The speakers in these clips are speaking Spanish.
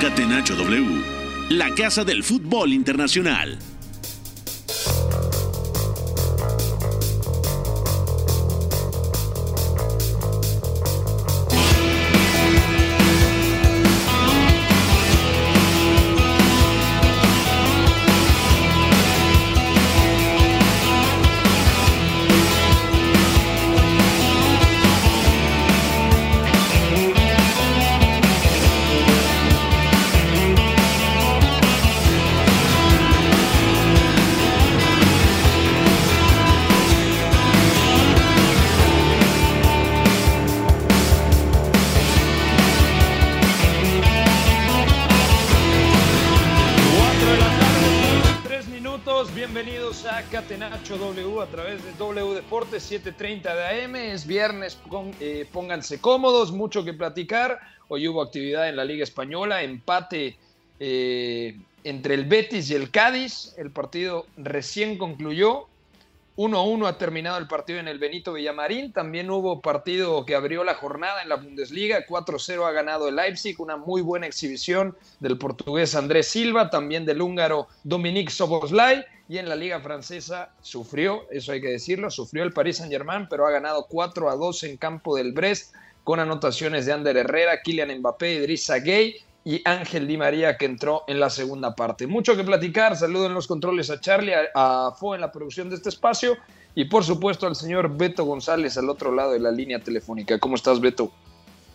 Catenacho W, la casa del fútbol internacional. 7:30 de AM. Es viernes, pon- eh, pónganse cómodos, mucho que platicar. Hoy hubo actividad en la Liga Española, empate eh, entre el Betis y el Cádiz. El partido recién concluyó. 1-1 ha terminado el partido en el Benito Villamarín. También hubo partido que abrió la jornada en la Bundesliga. 4-0 ha ganado el Leipzig. Una muy buena exhibición del portugués Andrés Silva, también del húngaro Dominique Soboslai. Y en la Liga Francesa sufrió, eso hay que decirlo, sufrió el Paris Saint-Germain, pero ha ganado 4 a 2 en campo del Brest con anotaciones de Ander Herrera, Kylian Mbappé, Idrissa Gueye y Ángel Di María que entró en la segunda parte. Mucho que platicar, saludo en los controles a Charlie, a, Fo en la producción de este espacio y por supuesto al señor Beto González al otro lado de la línea telefónica. ¿Cómo estás, Beto?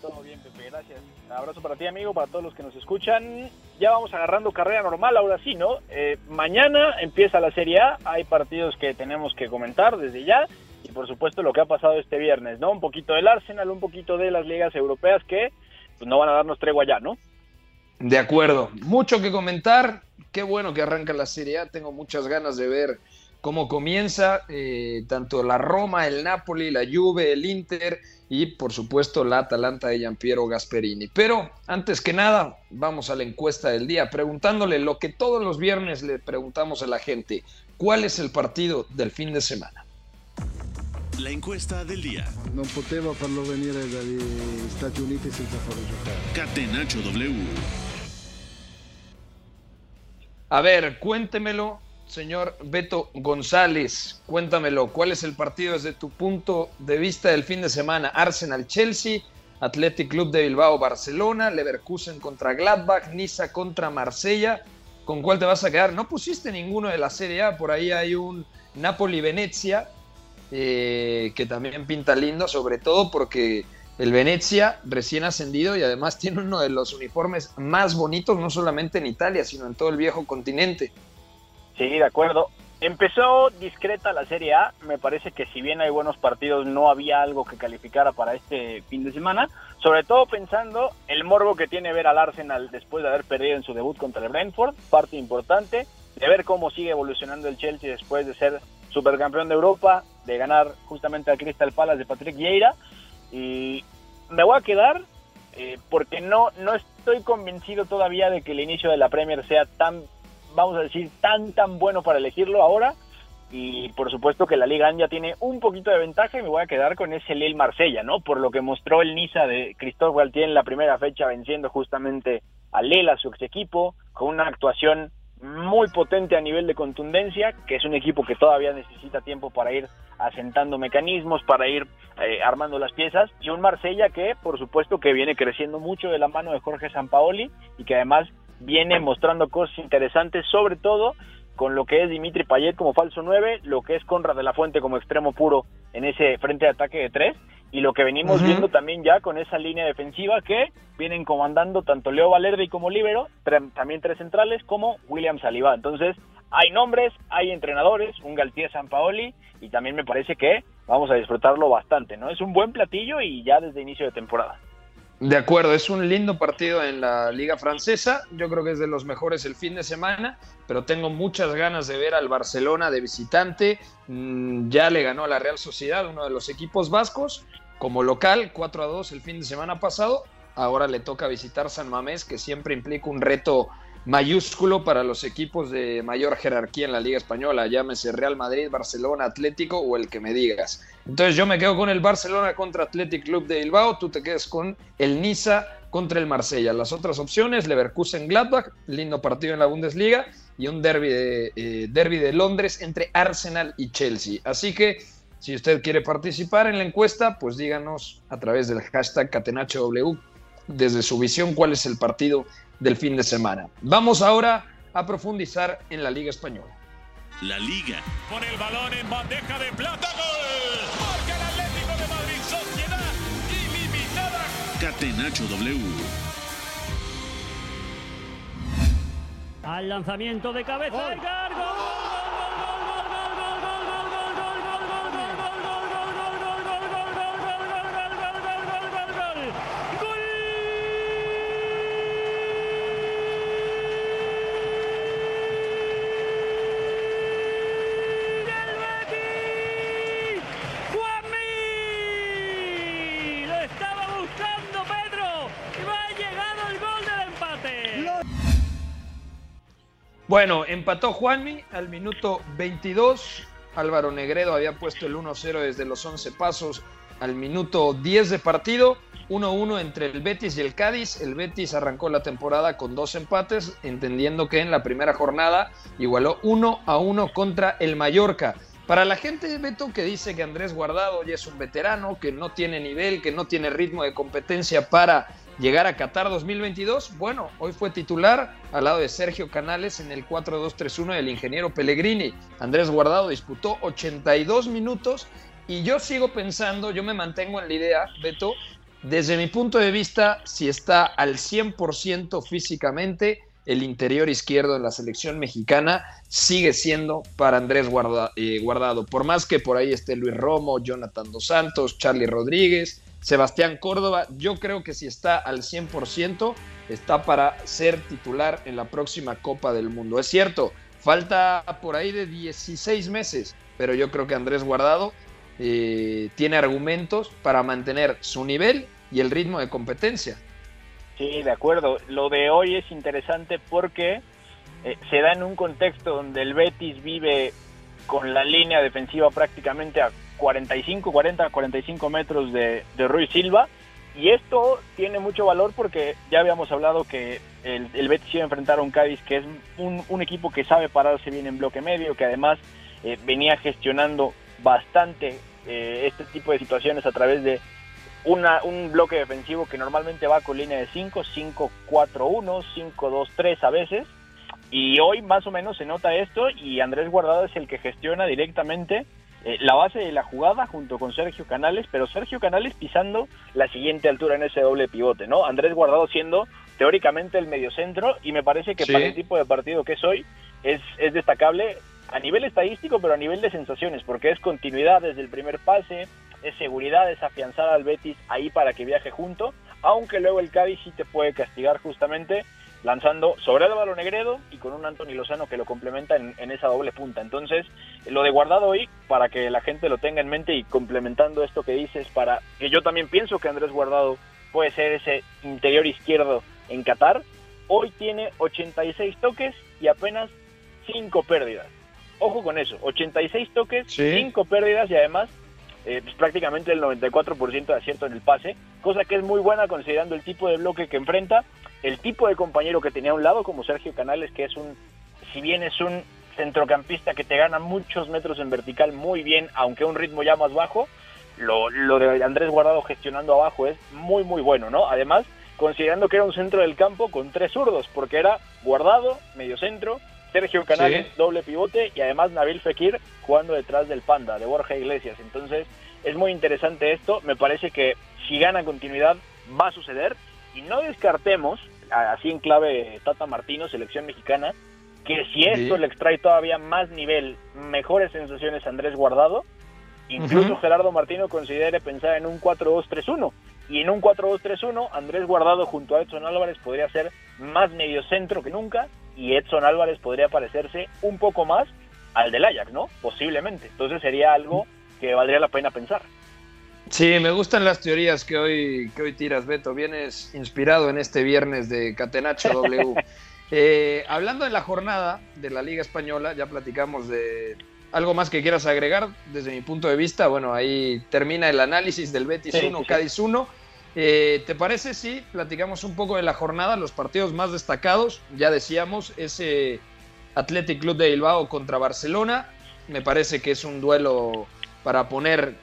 Todo bien, Pepe, gracias. Un abrazo para ti, amigo, para todos los que nos escuchan. Ya vamos agarrando carrera normal, ahora sí, ¿no? Eh, mañana empieza la Serie A, hay partidos que tenemos que comentar desde ya. Y por supuesto lo que ha pasado este viernes, ¿no? Un poquito del Arsenal, un poquito de las ligas europeas que pues, no van a darnos tregua ya, ¿no? De acuerdo, mucho que comentar. Qué bueno que arranca la Serie A. Tengo muchas ganas de ver cómo comienza eh, tanto la Roma, el Napoli, la Juve, el Inter y por supuesto la Atalanta de Giampiero Gasperini. Pero antes que nada, vamos a la encuesta del día, preguntándole lo que todos los viernes le preguntamos a la gente. ¿Cuál es el partido del fin de semana? La encuesta del día. Non poteva farlo venire dagli Stati Uniti senza farlo giocare. Catenacho W. A ver, cuéntemelo, señor Beto González, cuéntamelo, ¿cuál es el partido desde tu punto de vista del fin de semana? Arsenal-Chelsea, Athletic Club de Bilbao-Barcelona, Leverkusen contra Gladbach, Niza contra Marsella. ¿Con cuál te vas a quedar? No pusiste ninguno de la Serie A, por ahí hay un Napoli-Venecia, eh, que también pinta lindo, sobre todo porque el Venecia recién ascendido y además tiene uno de los uniformes más bonitos, no solamente en Italia, sino en todo el viejo continente. Sí, de acuerdo. Empezó discreta la Serie A. Me parece que si bien hay buenos partidos, no había algo que calificara para este fin de semana. Sobre todo pensando el morbo que tiene ver al Arsenal después de haber perdido en su debut contra el Brentford. Parte importante. De ver cómo sigue evolucionando el Chelsea después de ser supercampeón de Europa, de ganar justamente al Crystal Palace de Patrick Vieira. Y me voy a quedar eh, porque no, no estoy convencido todavía de que el inicio de la Premier sea tan vamos a decir, tan, tan bueno para elegirlo ahora. Y por supuesto que la Liga ya tiene un poquito de ventaja y me voy a quedar con ese Lille Marsella, ¿no? Por lo que mostró el Niza de Christophe Galtier en la primera fecha, venciendo justamente a Lille, a su ex equipo, con una actuación muy potente a nivel de contundencia, que es un equipo que todavía necesita tiempo para ir asentando mecanismos, para ir eh, armando las piezas, y un Marsella que, por supuesto, que viene creciendo mucho de la mano de Jorge Sampaoli y que además viene mostrando cosas interesantes, sobre todo con lo que es Dimitri Payet como falso 9, lo que es Conrad de la Fuente como extremo puro en ese frente de ataque de tres, y lo que venimos viendo también ya con esa línea defensiva que vienen comandando tanto Leo Valerde como Libero, también tres centrales, como William Saliba. Entonces, hay nombres, hay entrenadores, un Galtier Sampaoli, y también me parece que vamos a disfrutarlo bastante, ¿no? Es un buen platillo y ya desde inicio de temporada. De acuerdo, es un lindo partido en la Liga Francesa. Yo creo que es de los mejores el fin de semana, pero tengo muchas ganas de ver al Barcelona de visitante. Mm, ya le ganó a la Real Sociedad, uno de los equipos vascos, como local, 4 a 2 el fin de semana pasado. Ahora le toca visitar San Mamés, que siempre implica un reto mayúsculo para los equipos de mayor jerarquía en la Liga Española, llámese Real Madrid, Barcelona, Atlético o el que me digas. Entonces yo me quedo con el Barcelona contra Athletic Club de Bilbao, tú te quedas con el Niza contra el Marsella. Las otras opciones, Leverkusen Gladbach, lindo partido en la Bundesliga y un derby de, eh, derby de Londres entre Arsenal y Chelsea. Así que si usted quiere participar en la encuesta, pues díganos a través del hashtag CatenachoW desde su visión cuál es el partido del fin de semana. Vamos ahora a profundizar en la Liga Española. La Liga. Con el balón en bandeja de plata, gol. Marca el Atlético de Madrid, sociedad ilimitada. Catenacho W. Al lanzamiento de cabeza, Edgar, gol, gol, Bueno, empató Juanmi al minuto 22. Álvaro Negredo había puesto el 1-0 desde los 11 pasos al minuto 10 de partido. 1-1 entre el Betis y el Cádiz. El Betis arrancó la temporada con dos empates, entendiendo que en la primera jornada igualó 1 a 1 contra el Mallorca. Para la gente, Beto, que dice que Andrés Guardado ya es un veterano, que no tiene nivel, que no tiene ritmo de competencia para llegar a Qatar 2022, bueno, hoy fue titular al lado de Sergio Canales en el 4-2-3-1 del ingeniero Pellegrini. Andrés Guardado disputó 82 minutos y yo sigo pensando, yo me mantengo en la idea, Beto, desde mi punto de vista, si está al 100% físicamente, el interior izquierdo de la selección mexicana sigue siendo para Andrés Guarda- eh, Guardado. Por más que por ahí esté Luis Romo, Jonathan Dos Santos, Charlie Rodríguez, Sebastián Córdoba, yo creo que si está al 100% está para ser titular en la próxima Copa del Mundo. Es cierto, falta por ahí de 16 meses, pero yo creo que Andrés Guardado eh, tiene argumentos para mantener su nivel y el ritmo de competencia. Sí, de acuerdo. Lo de hoy es interesante porque eh, se da en un contexto donde el Betis vive con la línea defensiva prácticamente a 45, 40, 45 metros de, Ruiz Silva. Y esto tiene mucho valor porque ya habíamos hablado que el, Betis iba a enfrentar a un Cádiz que es un, equipo que sabe pararse bien en bloque medio, que además eh, venía gestionando bastante eh, este tipo de situaciones a través de una, un bloque defensivo que normalmente va con línea de 5, 5-4-1, 5-2-3 a veces. Y hoy más o menos se nota esto y Andrés Guardado es el que gestiona directamente eh, la base de la jugada junto con Sergio Canales, pero Sergio Canales pisando la siguiente altura en ese doble pivote, ¿no? Andrés Guardado siendo teóricamente el mediocentro y me parece que Sí. para el tipo de partido que es hoy es, es destacable a nivel estadístico, pero a nivel de sensaciones, porque es continuidad desde el primer pase, es seguridad, es afianzar al Betis ahí para que viaje junto, aunque luego el Cádiz sí te puede castigar justamente lanzando sobre Álvaro Negredo y con un Anthony Lozano que lo complementa en, en esa doble punta. Entonces, lo de guardado hoy, para que la gente lo tenga en mente y complementando esto que dices, para que yo también pienso que Andrés Guardado puede ser ese interior izquierdo en Qatar, hoy tiene 86 toques y apenas 5 pérdidas. Ojo con eso, 86 toques, Sí. 5 pérdidas y además eh, pues, prácticamente el 94% de acierto en el pase, cosa que es muy buena considerando el tipo de bloque que enfrenta, el tipo de compañero que tenía a un lado, como Sergio Canales, que es un, si bien es un centrocampista que te gana muchos metros en vertical muy bien, aunque a un ritmo ya más bajo, lo, lo de Andrés Guardado gestionando abajo es muy muy bueno, ¿no? Además, considerando que era un centro del campo con tres zurdos, porque era Guardado, medio centro, Sergio Canales, Sí. doble pivote, y además Nabil Fekir jugando detrás del Panda, de Borja Iglesias. Entonces, es muy interesante esto. Me parece que si gana continuidad va a suceder. Y no descartemos, así en clave Tata Martino, selección mexicana, que si esto Sí. le extrae todavía más nivel, mejores sensaciones a Andrés Guardado, incluso. Gerardo Martino considere pensar en un 4-2-3-1, Y en un 4-2-3-1, Andrés Guardado junto a Edson Álvarez podría ser más medio centro que nunca y Edson Álvarez podría parecerse un poco más al del Ajax, ¿no? Posiblemente. Entonces sería algo que valdría la pena pensar. Sí, me gustan las teorías que hoy, que hoy tiras, Beto. Vienes inspirado en este viernes de Catenacho W. Eh, hablando de la jornada de la Liga Española, ya platicamos de algo más que quieras agregar desde mi punto de vista. Bueno, ahí termina el análisis del Betis 1, Cádiz 1. Eh, ¿Te parece si platicamos un poco de la jornada, los partidos más destacados? Ya decíamos, ese Athletic Club de Bilbao contra Barcelona. Me parece que es un duelo para poner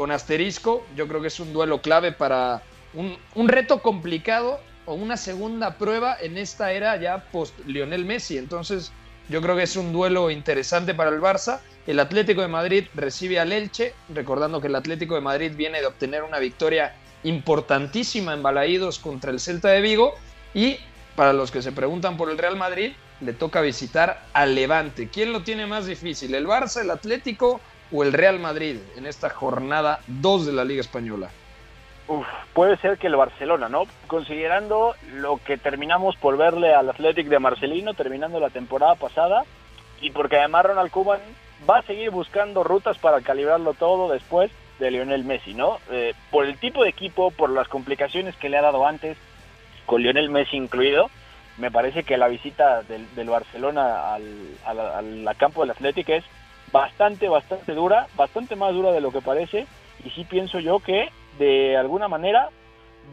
con asterisco. Yo creo que es un duelo clave para un, un reto complicado o una segunda prueba en esta era ya post Lionel Messi. Entonces, yo creo que es un duelo interesante para el Barça. El Atlético de Madrid recibe al Elche, recordando que el Atlético de Madrid viene de obtener una victoria importantísima en Balaídos contra el Celta de Vigo. Y para los que se preguntan por el Real Madrid, le toca visitar al Levante. ¿Quién lo tiene más difícil, el Barça, el Atlético o el Real Madrid en esta jornada 2 de la Liga Española? Uf, puede ser que el Barcelona, ¿no? Considerando lo que terminamos por verle al Athletic de Marcelino terminando la temporada pasada y porque además Ronald Koeman va a seguir buscando rutas para calibrarlo todo después de Lionel Messi, ¿no? Eh, por el tipo de equipo, por las complicaciones que le ha dado antes, con Lionel Messi incluido, me parece que la visita del, del Barcelona al, al, al, campo del Athletic es bastante, bastante dura, bastante más dura de lo que parece, y sí pienso yo que de alguna manera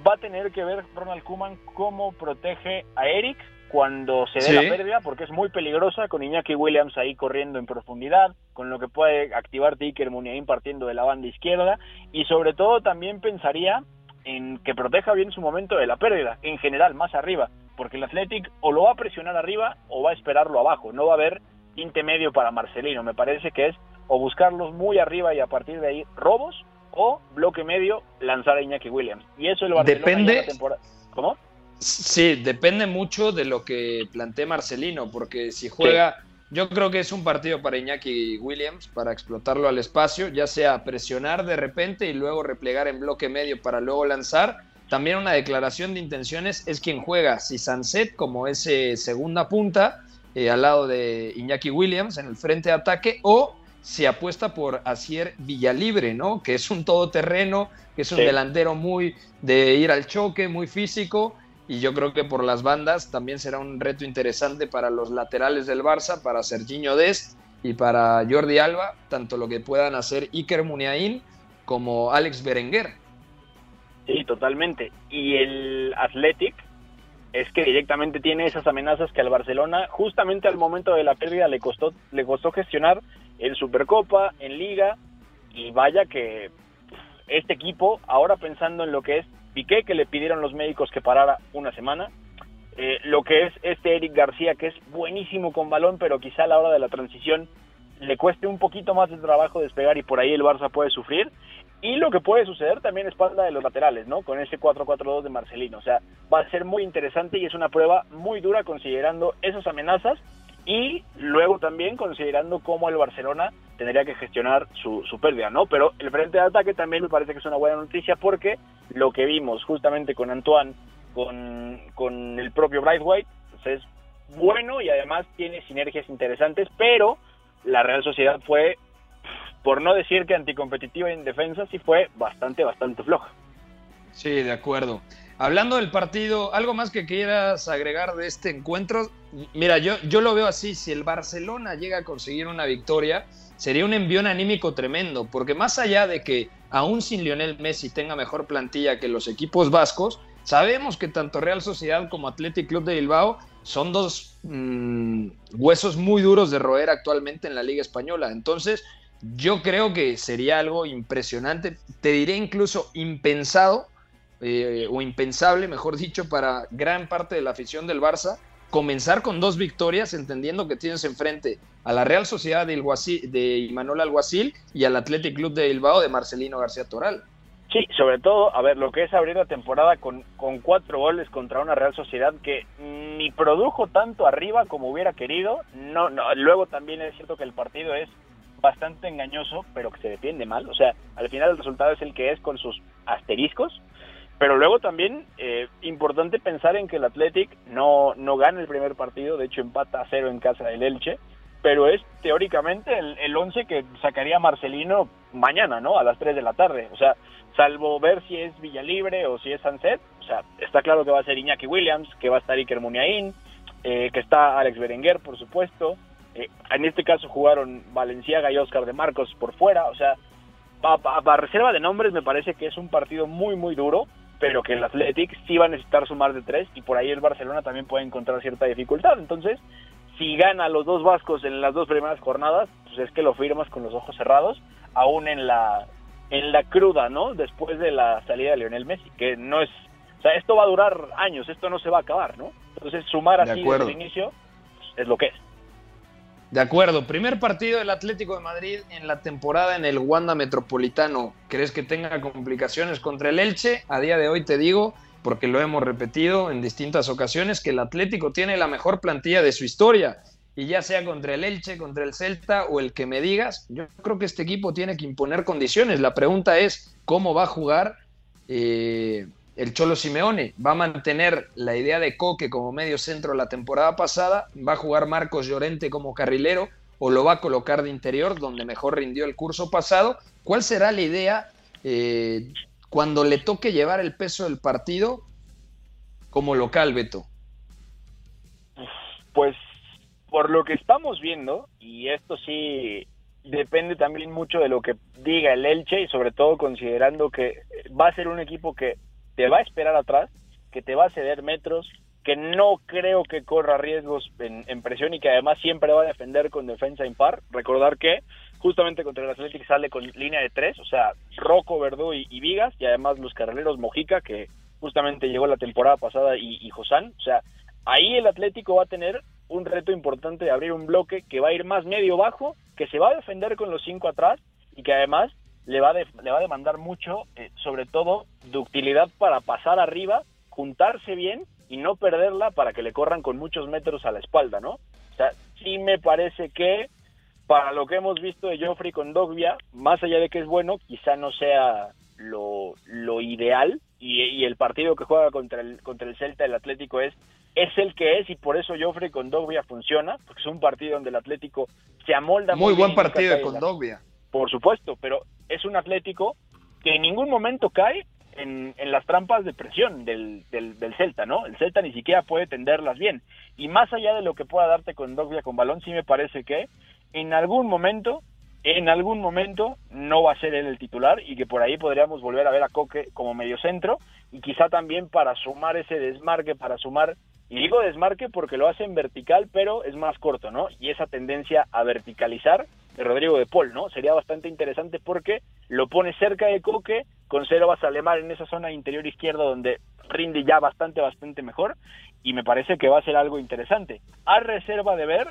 va a tener que ver Ronald Koeman cómo protege a Eric cuando se dé Sí. la pérdida, porque es muy peligrosa con Iñaki Williams ahí corriendo en profundidad, con lo que puede activar Iker Muniain partiendo de la banda izquierda, y sobre todo también pensaría en que proteja bien su momento de la pérdida, en general, más arriba, porque el Athletic o lo va a presionar arriba o va a esperarlo abajo, no va a haber tinte medio para Marcelino, me parece que es o buscarlos muy arriba y a partir de ahí robos, o bloque medio lanzar a Iñaki Williams. Y eso el Barcelona Depende- temporada. ¿Cómo? Sí, depende mucho de lo que plantee Marcelino, porque si juega, yo creo que es un partido para Iñaki Williams, para explotarlo al espacio, ya sea presionar de repente y luego replegar en bloque medio para luego lanzar. También una declaración de intenciones es quien juega, si Sanset como ese segunda punta eh, al lado de Iñaki Williams en el frente de ataque o si apuesta por Asier Villalibre, ¿no? Que es un todoterreno, que es un Sí. delantero muy de ir al choque, muy físico y yo creo que por las bandas también será un reto interesante para los laterales del Barça, para Serginho Dest y para Jordi Alba, tanto lo que puedan hacer Iker Muniain como Alex Berenguer. Sí, totalmente. Y el Athletic es que directamente tiene esas amenazas que al Barcelona, justamente al momento de la pérdida, le costó, le costó gestionar en Supercopa, en Liga, y vaya que este equipo, ahora pensando en lo que es Piqué, que le pidieron los médicos que parara una semana, eh, lo que es este Eric García, que es buenísimo con balón, pero quizá a la hora de la transición le cueste un poquito más de trabajo despegar y por ahí el Barça puede sufrir. Y lo que puede suceder también es espalda de los laterales, ¿no? Con ese 4-4-2 de Marcelino. O sea, va a ser muy interesante y es una prueba muy dura considerando esas amenazas y luego también considerando cómo el Barcelona tendría que gestionar su, su pérdida, ¿no? Pero el frente de ataque también me parece que es una buena noticia porque lo que vimos justamente con Antoine, con, con el propio Brightwhite, pues es bueno y además tiene sinergias interesantes, pero la Real Sociedad fue, por no decir que anticompetitiva en defensa, sí fue bastante, bastante floja. Sí, de acuerdo. Hablando del partido, ¿algo más que quieras agregar de este encuentro? Mira, yo, yo lo veo así, si el Barcelona llega a conseguir una victoria, sería un envión anímico tremendo, porque más allá de que aún sin Lionel Messi tenga mejor plantilla que los equipos vascos, sabemos que tanto Real Sociedad como Athletic Club de Bilbao son dos mm, huesos muy duros de roer actualmente en la Liga Española. Entonces, yo creo que sería algo impresionante, te diré incluso impensado, eh, o impensable, mejor dicho, para gran parte de la afición del Barça, comenzar con dos victorias, entendiendo que tienes enfrente a la Real Sociedad de, Ilguacil, de Imanol Alguacil y al Athletic Club de Bilbao de Marcelino García Toral. Sí, sobre todo, a ver, lo que es abrir la temporada con, con cuatro goles contra una Real Sociedad que ni produjo tanto arriba como hubiera querido. No, no, luego también es cierto que el partido es bastante engañoso, pero que se defiende mal. O sea, al final el resultado es el que es con sus asteriscos. Pero luego también, eh, importante pensar en que el Athletic no, no gana el primer partido, de hecho empata a cero en casa del Elche, pero es teóricamente el, el once que sacaría Marcelino mañana, ¿no? A las 3 de la tarde. O sea, salvo ver si es Villalibre o si es Sanset, o sea, está claro que va a ser Iñaki Williams, que va a estar Iker Muniain, eh, que está Alex Berenguer, por supuesto. Eh, en este caso jugaron Valenciaga y Oscar de Marcos por fuera, o sea, para reserva de nombres me parece que es un partido muy, muy duro, pero que el Athletic sí va a necesitar sumar de tres y por ahí el Barcelona también puede encontrar cierta dificultad. Entonces, si gana los dos vascos en las dos primeras jornadas, pues es que lo firmas con los ojos cerrados, aún en la en la cruda, ¿no? Después de la salida de Lionel Messi, que no es, o sea, esto va a durar años, esto no se va a acabar, ¿no? Entonces, sumar así desde el inicio pues, es lo que es. De acuerdo, primer partido del Atlético de Madrid en la temporada en el Wanda Metropolitano. ¿Crees que tenga complicaciones contra el Elche? A día de hoy te digo, porque lo hemos repetido en distintas ocasiones, que el Atlético tiene la mejor plantilla de su historia. Y ya sea contra el Elche, contra el Celta o el que me digas, yo creo que este equipo tiene que imponer condiciones. La pregunta es, ¿cómo va a jugar eh, el Cholo Simeone? ¿Va a mantener la idea de Coque como medio centro la temporada pasada? ¿Va a jugar Marcos Llorente como carrilero? ¿O lo va a colocar de interior donde mejor rindió el curso pasado? ¿Cuál será la idea eh, cuando le toque llevar el peso del partido como local, Beto? Pues por lo que estamos viendo, y esto sí depende también mucho de lo que diga el Elche y sobre todo considerando que va a ser un equipo que te va a esperar atrás, que te va a ceder metros, que no creo que corra riesgos en, presión y que además siempre va a defender con defensa impar. Recordar que justamente contra el Athletic sale con línea de tres, o sea, Rocco, Verdú y, Vigas, y además los carrileros Mojica, que justamente llegó la temporada pasada, y, y Josán. O sea, ahí el Atlético va a tener un reto importante de abrir un bloque que va a ir más medio bajo, que se va a defender con los cinco atrás y que además le va, le va a demandar mucho, eh, sobre todo, ductilidad para pasar arriba, juntarse bien y no perderla para que le corran con muchos metros a la espalda, ¿no? O sea, sí me parece que para lo que hemos visto de Joffrey con Dogbia, más allá de que es bueno, quizá no sea lo, lo ideal y, y, el partido que juega contra el, contra el Celta, el Atlético, es es el que es y por eso Joffrey con Dogbia funciona, porque es un partido donde el Atlético se amolda muy, muy buen partido de Condogbia. Por supuesto, pero es un Atlético que en ningún momento cae en, las trampas de presión del, del, del, Celta, ¿no? El Celta ni siquiera puede tenderlas bien. Y más allá de lo que pueda darte con Dogbia con balón, sí me parece que en algún momento, en algún momento no va a ser él el titular y que por ahí podríamos volver a ver a Coque como mediocentro y quizá también para sumar ese desmarque, para sumar y digo desmarque porque lo hacen vertical, pero es más corto, ¿no? Y esa tendencia a verticalizar de Rodrigo de Paul, ¿no? Sería bastante interesante porque lo pone cerca de Coque, con cero vas a Alemar en esa zona interior izquierda donde rinde ya bastante, bastante mejor. Y me parece que va a ser algo interesante. A reserva de ver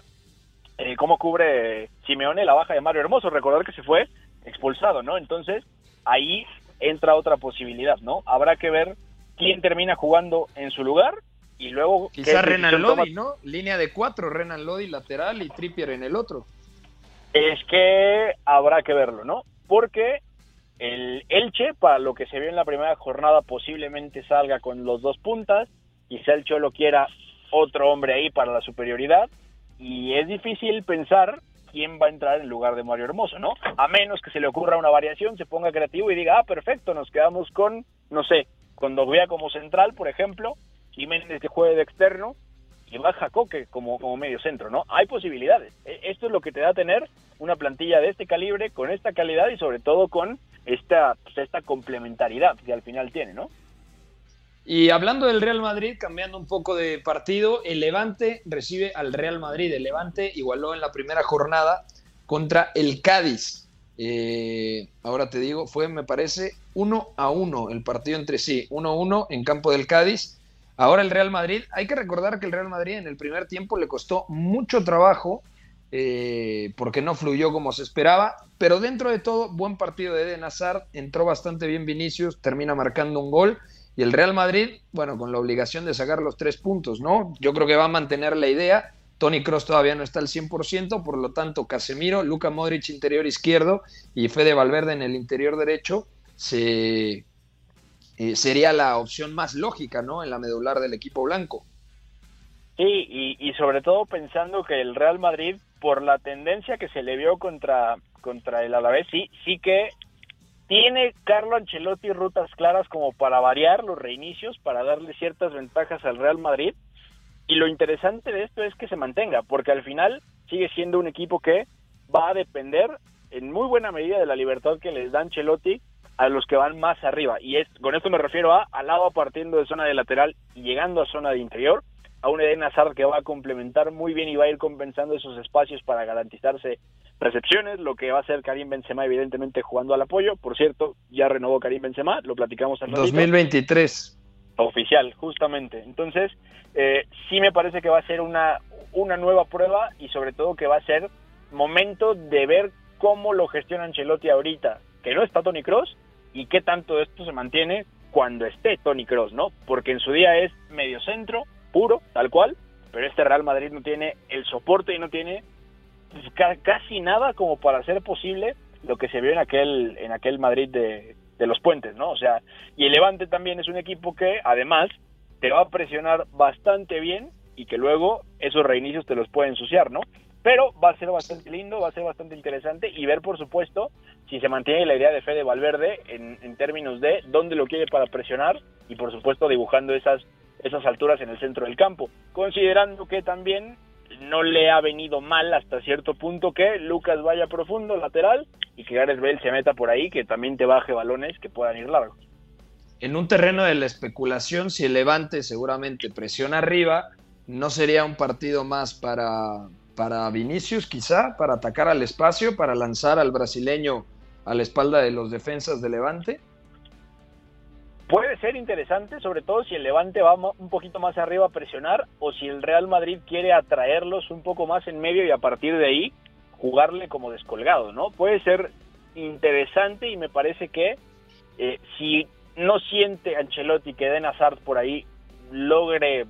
eh, cómo cubre Simeone la baja de Mario Hermoso. Recordar que se fue expulsado, ¿no? Entonces ahí entra otra posibilidad, ¿no? Habrá que ver quién termina jugando en su lugar y luego quizá Renan Lodi, ¿no? Línea de cuatro, Renan Lodi lateral y Trippier en el otro. Es que habrá que verlo, ¿no? Porque el Elche, para lo que se vio en la primera jornada, posiblemente salga con los dos puntas. Quizá el Cholo quiera otro hombre ahí para la superioridad. Y es difícil pensar quién va a entrar en lugar de Mario Hermoso, ¿no? A menos que se le ocurra una variación, se ponga creativo y diga, ah, perfecto, nos quedamos con, no sé, con Dogbia como central, por ejemplo, Jiménez que juegue de externo y baja Coque como, como medio centro, ¿no? Hay posibilidades. E, esto es lo que te da tener una plantilla de este calibre, con esta calidad y sobre todo con esta, pues, esta complementariedad que al final tiene, ¿no? Y hablando del Real Madrid, cambiando un poco de partido, el Levante recibe al Real Madrid. El Levante igualó en la primera jornada contra el Cádiz. Eh, ahora te digo, fue, me parece, uno a uno el partido entre sí. 1 a 1 en campo del Cádiz. Ahora el Real Madrid, hay que recordar que el Real Madrid en el primer tiempo le costó mucho trabajo eh, porque no fluyó como se esperaba, pero dentro de todo, buen partido de Eden Hazard, entró bastante bien Vinicius, termina marcando un gol y el Real Madrid, bueno, con la obligación de sacar los tres puntos, ¿no? Yo creo que va a mantener la idea. Tony Cross todavía no está al 100%, por lo tanto, Casemiro, Luca Modric interior izquierdo y Fede Valverde en el interior derecho se eh, sería la opción más lógica, ¿no? En la medular del equipo blanco. Sí, y, y, sobre todo pensando que el Real Madrid, por la tendencia que se le vio contra, contra el Alavés, sí, sí que tiene Carlo Ancelotti rutas claras como para variar los reinicios, para darle ciertas ventajas al Real Madrid. Y lo interesante de esto es que se mantenga, porque al final sigue siendo un equipo que va a depender en muy buena medida de la libertad que les da Ancelotti a los que van más arriba. Y es, con esto me refiero a Alaba partiendo de zona de lateral y llegando a zona de interior, a un Eden Hazard que va a complementar muy bien y va a ir compensando esos espacios para garantizarse recepciones, lo que va a hacer Karim Benzema evidentemente jugando al apoyo. Por cierto, ya renovó Karim Benzema, lo platicamos en 2023. Oficial, justamente. Entonces, eh, sí me parece que va a ser una, una nueva prueba y sobre todo que va a ser momento de ver cómo lo gestiona Ancelotti ahorita, que no está Tony Cross, y qué tanto esto se mantiene cuando esté Tony Cross, ¿no? Porque en su día es medio centro, puro, tal cual, pero este Real Madrid no tiene el soporte y no tiene casi nada como para hacer posible lo que se vio en aquel, en aquel Madrid de, de los puentes, ¿no? O sea, y el Levante también es un equipo que además te va a presionar bastante bien y que luego esos reinicios te los puede ensuciar, ¿no? Pero va a ser bastante lindo, va a ser bastante interesante y ver, por supuesto, si se mantiene la idea de Fede Valverde en, en términos de dónde lo quiere para presionar y, por supuesto, dibujando esas, esas alturas en el centro del campo. Considerando que también no le ha venido mal hasta cierto punto que Lucas vaya profundo, lateral, y que Gareth Bale se meta por ahí, que también te baje balones que puedan ir largos. En un terreno de la especulación, si el Levante seguramente presiona arriba, no sería un partido más para, para Vinicius, quizá, para atacar al espacio, para lanzar al brasileño a la espalda de los defensas de Levante. Puede ser interesante, sobre todo si el Levante va un poquito más arriba a presionar o si el Real Madrid quiere atraerlos un poco más en medio y a partir de ahí jugarle como descolgado, ¿no? Puede ser interesante y me parece que eh, si no siente Ancelotti que Den por ahí logre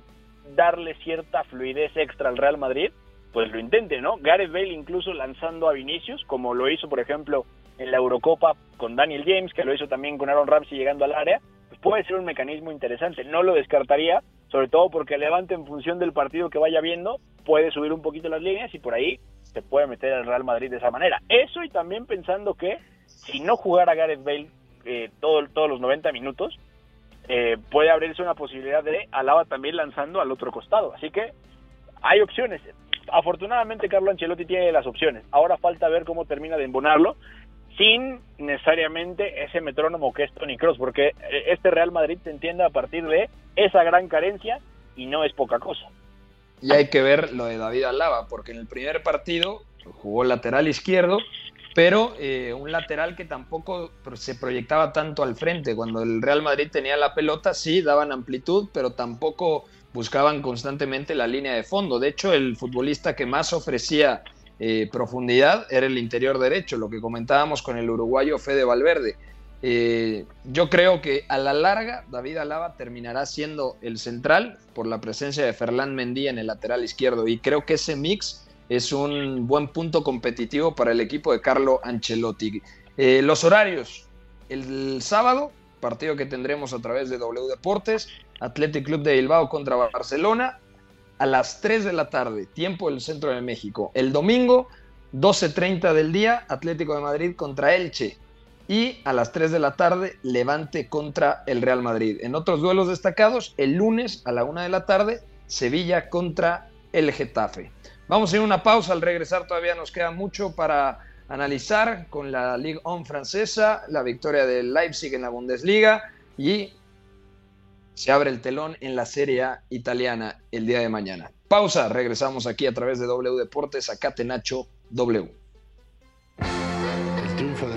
darle cierta fluidez extra al Real Madrid, pues lo intente, ¿no? Gareth Bale incluso lanzando a Vinicius, como lo hizo, por ejemplo, en la Eurocopa con Daniel James, que lo hizo también con Aaron Ramsey llegando al área, pues puede ser un mecanismo interesante. No lo descartaría, sobre todo porque Levante en función del partido que vaya viendo, puede subir un poquito las líneas y por ahí se puede meter al Real Madrid de esa manera. Eso y también pensando que si no jugara Gareth Bale eh, todo, todos los 90 minutos, eh, puede abrirse una posibilidad de Alaba también lanzando al otro costado. Así que hay opciones. Afortunadamente Carlo Ancelotti tiene las opciones. Ahora falta ver cómo termina de embonarlo sin necesariamente ese metrónomo que es Tony Cross, porque eh, este Real Madrid se entiende a partir de esa gran carencia y no es poca cosa. Y hay que ver lo de David Alaba, porque en el primer partido jugó lateral izquierdo, pero eh, un lateral que tampoco se proyectaba tanto al frente. Cuando el Real Madrid tenía la pelota, sí, daban amplitud, pero tampoco buscaban constantemente la línea de fondo. De hecho, el futbolista que más ofrecía eh, profundidad era el interior derecho, lo que comentábamos con el uruguayo Fede Valverde. Eh, yo creo que a la larga David Alaba terminará siendo el central por la presencia de Ferland Mendy en el lateral izquierdo y creo que ese mix es un buen punto competitivo para el equipo de Carlo Ancelotti. Eh, los horarios, el sábado, partido que tendremos a través de W Deportes, Athletic Club de Bilbao contra Barcelona, a las 3 de la tarde, tiempo del centro de México. El domingo, 12.30 del día, Atlético de Madrid contra Elche. Y a las 3 de la tarde, Levante contra el Real Madrid. En otros duelos destacados, el lunes a la 1 de la tarde, Sevilla contra el Getafe. Vamos a ir a una pausa. Al regresar todavía nos queda mucho para analizar con la Ligue 1 francesa, la victoria del Leipzig en la Bundesliga y se abre el telón en la Serie A italiana el día de mañana. Pausa, regresamos aquí a través de W Deportes, a Catenacho W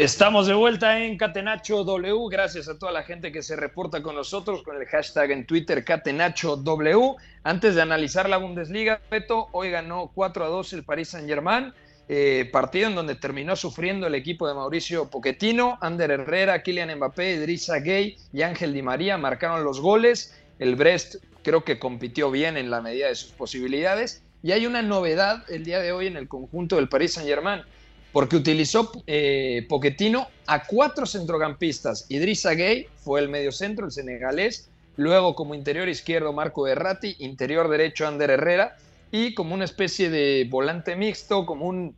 Estamos de vuelta en Catenacho W. Gracias a toda la gente que se reporta con nosotros con el hashtag en Twitter Catenacho W. Antes de analizar la Bundesliga, Beto, hoy ganó 4 a 2 el Paris Saint-Germain. Eh, partido en donde terminó sufriendo el equipo de Mauricio Pochettino, Ander Herrera, Kylian Mbappé, Idrissa Gay y Ángel Di María marcaron los goles. El Brest creo que compitió bien en la medida de sus posibilidades. Y hay una novedad el día de hoy en el conjunto del Paris Saint-Germain porque utilizó eh, Pochettino a cuatro centrocampistas. Idrissa Gay fue el medio centro, el senegalés. Luego como interior izquierdo Marco Berratti, interior derecho Ander Herrera y como una especie de volante mixto, como un,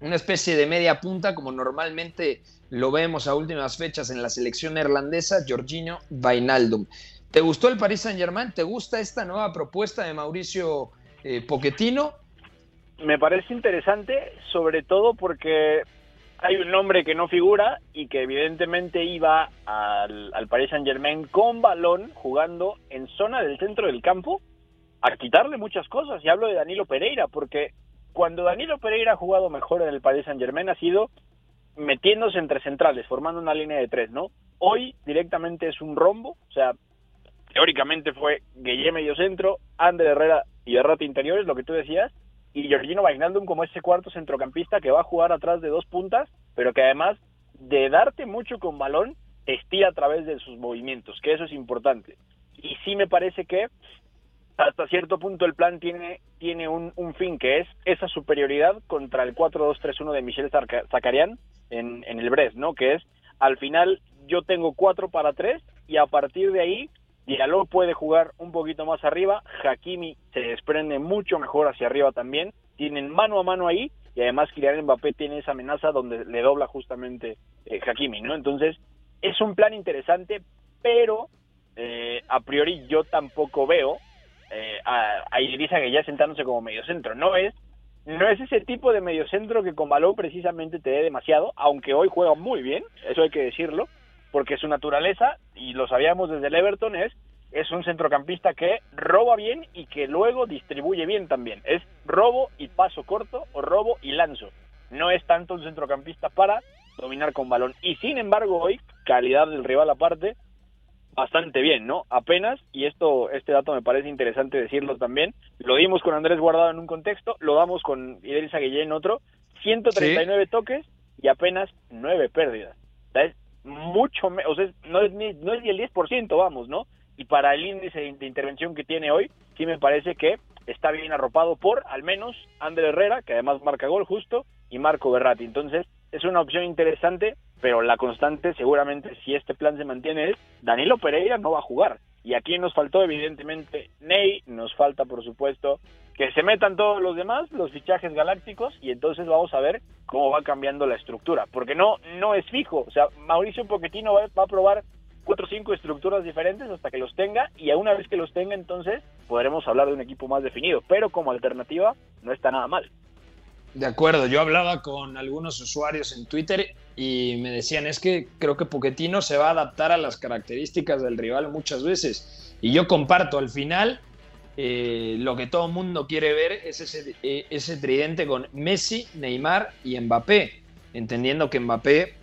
una especie de media punta, como normalmente lo vemos a últimas fechas en la selección neerlandesa, Jorginho Vainaldum. ¿Te gustó el Paris Saint-Germain? ¿Te gusta esta nueva propuesta de Mauricio eh, Pochettino? Me parece interesante, sobre todo porque hay un nombre que no figura y que evidentemente iba al, al Paris Saint Germain con balón jugando en zona del centro del campo a quitarle muchas cosas. Y hablo de Danilo Pereira, porque cuando Danilo Pereira ha jugado mejor en el Paris Saint Germain ha sido metiéndose entre centrales, formando una línea de tres, ¿no? Hoy directamente es un rombo, o sea, teóricamente fue Guille medio centro, Ander Herrera y Errate interiores, lo que tú decías, y Georgino Wijnaldum como ese cuarto centrocampista que va a jugar atrás de dos puntas, pero que además de darte mucho con balón, estira a través de sus movimientos, que eso es importante. Y sí me parece que hasta cierto punto el plan tiene, tiene un, fin, que es esa superioridad contra el 4-2-3-1 de Michel Zakarian en, en el Brest, ¿no? Que es, al final, yo tengo 4 para 3 y a partir de ahí Diallo puede jugar un poquito más arriba, Hakimi se desprende mucho mejor hacia arriba también, tienen mano a mano ahí y además Kylian Mbappé tiene esa amenaza donde le dobla justamente eh, Hakimi, ¿no? Entonces es un plan interesante, pero eh, a priori yo tampoco veo eh, a, a que ya sentándose como mediocentro, no es no es ese tipo de mediocentro que con balón precisamente te dé demasiado, aunque hoy juega muy bien, eso hay que decirlo, porque su naturaleza, y lo sabíamos desde el Everton, es, es un centrocampista que roba bien y que luego distribuye bien también. Es robo y paso corto o robo y lanzo. No es tanto un centrocampista para dominar con balón. Y sin embargo hoy, calidad del rival aparte, bastante bien, ¿no? Apenas, y esto, este dato me parece interesante decirlo también, lo dimos con Andrés Guardado en un contexto, lo damos con Idrissa Gueye en otro, 139 toques y apenas 9 pérdidas mucho, o sea, no es, ni, no es ni el 10%, vamos, ¿no? Y para el índice de, intervención que tiene hoy, sí me parece que está bien arropado por, al menos, André Herrera, que además marca gol justo, y Marco Berratti. Entonces, es una opción interesante, pero la constante seguramente, si este plan se mantiene, es Danilo Pereira no va a jugar. Y aquí nos faltó, evidentemente, Ney, nos falta, por supuesto, que se metan todos los demás, los fichajes galácticos, y entonces vamos a ver cómo va cambiando la estructura, porque no, no es fijo, o sea, Mauricio Pochettino va, va a probar cuatro o cinco estructuras diferentes hasta que los tenga, y a una vez que los tenga, entonces podremos hablar de un equipo más definido, pero como alternativa no está nada mal. De acuerdo, yo hablaba con algunos usuarios en Twitter y me decían, es que creo que Pochettino se va a adaptar a las características del rival muchas veces. Y yo comparto, al final eh, lo que todo mundo quiere ver es ese, eh, ese, tridente con Messi, Neymar y Mbappé, entendiendo que Mbappé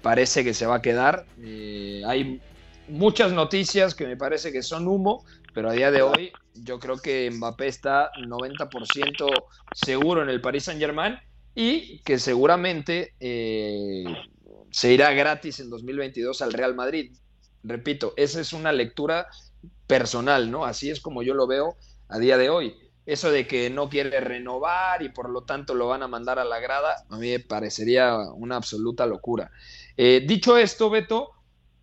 parece que se va a quedar. Eh, hay muchas noticias que me parece que son humo, pero a día de hoy yo creo que Mbappé está 90% seguro en el Paris Saint Germain y que seguramente se irá gratis en 2022 al Real Madrid. Repito, esa es una lectura personal, ¿no? Así es como yo lo veo a día de hoy. Eso de que no quiere renovar y por lo tanto lo van a mandar a la grada, a mí me parecería una absoluta locura. Eh, dicho esto, Beto,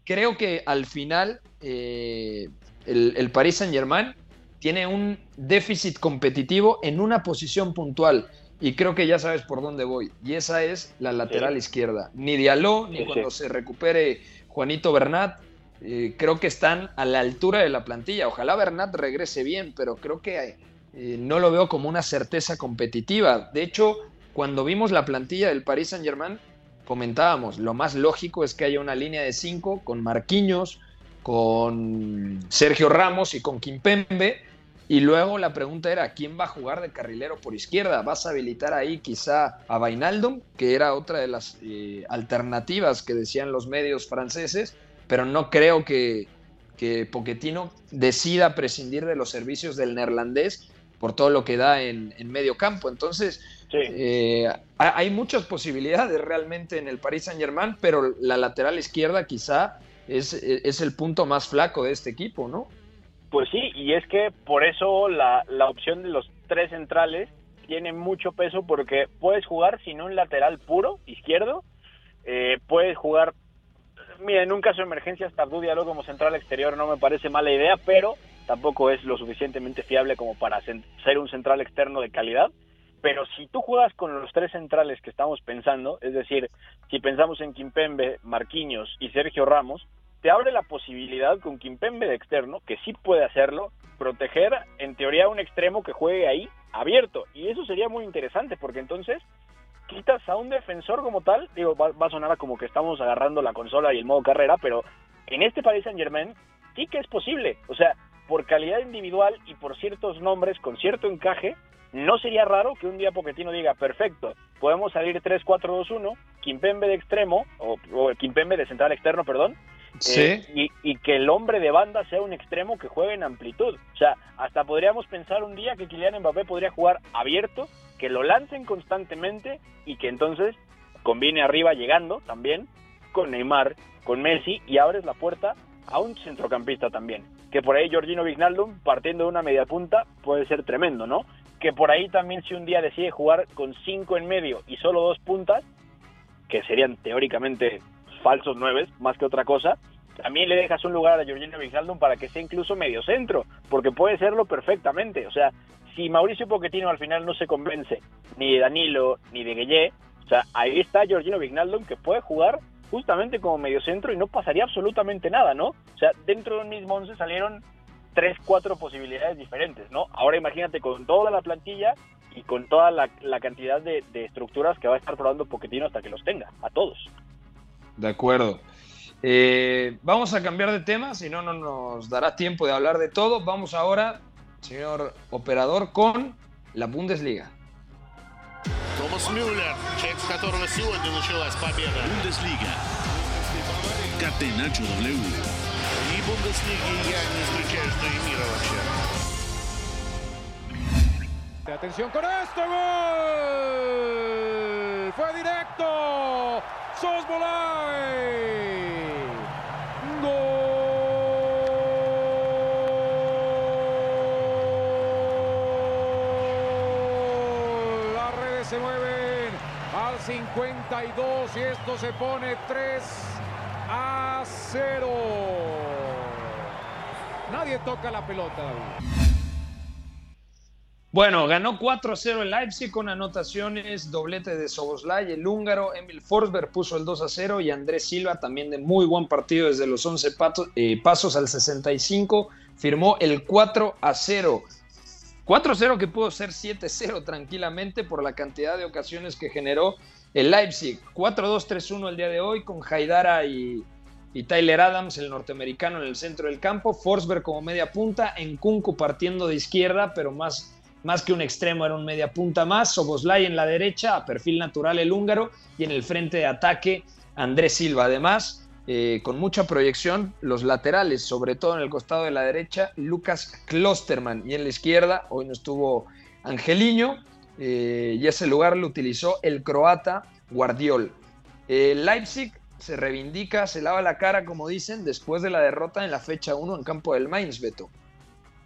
creo que al final eh, el, el Paris Saint Germain tiene un déficit competitivo en una posición puntual. Y creo que ya sabes por dónde voy. Y esa es la lateral izquierda. Ni Diallo, ni cuando se recupere Juanito Bernat, eh, creo que están a la altura de la plantilla. Ojalá Bernat regrese bien, pero creo que eh, no lo veo como una certeza competitiva. De hecho, cuando vimos la plantilla del Paris Saint Germain, comentábamos, lo más lógico es que haya una línea de cinco con Marquinhos, con Sergio Ramos y con Kimpembe, Y luego la pregunta era, ¿quién va a jugar de carrilero por izquierda? ¿Vas a habilitar ahí quizá a Vainaldum, que era otra de las eh, alternativas que decían los medios franceses, pero no creo que, que Pochettino decida prescindir de los servicios del neerlandés por todo lo que da en, en medio campo. Entonces, eh, hay muchas posibilidades realmente en el Paris Saint Germain, pero la lateral izquierda quizá es, es el punto más flaco de este equipo, ¿no? Pues sí, y es que por eso la, la opción de los tres centrales tiene mucho peso porque puedes jugar sin un lateral puro, izquierdo, eh, puedes jugar, mira, en un caso de emergencia Diallo como central exterior no me parece mala idea, pero tampoco es lo suficientemente fiable como para ser un central externo de calidad. Pero si tú juegas con los tres centrales que estamos pensando, es decir, si pensamos en Kimpembe, Marquinhos y Sergio Ramos, te abre la posibilidad con Kimpembe de externo, que sí puede hacerlo, proteger en teoría un extremo que juegue ahí abierto. Y eso sería muy interesante porque entonces quitas a un defensor como tal, digo, va, a sonar como que estamos agarrando la consola y el modo carrera, pero en este Paris Saint Germain sí que es posible. O sea, por calidad individual y por ciertos nombres con cierto encaje, no sería raro que un día Poquetino diga, perfecto, podemos salir 3-4-2-1, Kimpembe de extremo, o, o Kimpembe de central externo, perdón, eh, y, que el hombre de banda sea un extremo que juegue en amplitud. O sea, hasta podríamos pensar un día que Kylian Mbappé podría jugar abierto, que lo lancen constantemente y que entonces combine arriba llegando también con Neymar, con Messi y abres la puerta a un centrocampista también. Que por ahí Georgino Vignaldum, partiendo de una media punta, puede ser tremendo, ¿no? Que por ahí también si un día decide jugar con cinco en medio y solo dos puntas, que serían teóricamente falsos nueves, más que otra cosa, también le dejas un lugar a Georgino Wijnaldum para que sea incluso medio centro, porque puede serlo perfectamente. O sea, si Mauricio Pochettino al final no se convence ni de Danilo ni de Gueye, o sea, ahí está Georgino Wijnaldum que puede jugar justamente como medio centro y no pasaría absolutamente nada, ¿no? O sea, dentro de un mismo once salieron tres, cuatro posibilidades diferentes, ¿no? Ahora imagínate con toda la plantilla y con toda la, cantidad de, de, estructuras que va a estar probando Pochettino hasta que los tenga, a todos. De acuerdo. Eh, vamos a cambiar de tema, si no, no nos dará tiempo de hablar de todo. Vamos ahora, señor operador, con la Bundesliga. Thomas Müller, check которого сегодня началась победа. Bundesliga. Catenacho W. И Бундеслиги я не исключаю, что и мира вообще. Atención con este gol. Fue directo. Sosbolay. Gol. Las redes se mueven al 52 y esto se pone 3 a 0. Nadie toca la pelota. Bueno, ganó 4-0 el Leipzig con anotaciones, doblete de Soboslay, el húngaro, Emil Forsberg puso el 2-0 y Andrés Silva también de muy buen partido desde los 11 eh, pasos al 65, firmó el 4-0. 4-0 que pudo ser 7-0 tranquilamente por la cantidad de ocasiones que generó el Leipzig. 4-2-3-1 el día de hoy con Haidara y, y Tyler Adams, el norteamericano, en el centro del campo. Forsberg como media punta, en Kunku partiendo de izquierda, pero más más que un extremo era un media punta más, Soboslai en la derecha, a perfil natural el húngaro, y en el frente de ataque Andrés Silva. Además, eh, con mucha proyección, los laterales, sobre todo en el costado de la derecha, Lucas Klosterman, y en la izquierda, hoy no estuvo Angeliño, eh, y ese lugar lo utilizó el croata Guardiol. Leipzig se reivindica, se lava la cara, como dicen, después de la derrota en la fecha 1 en campo del Mainz, Beto.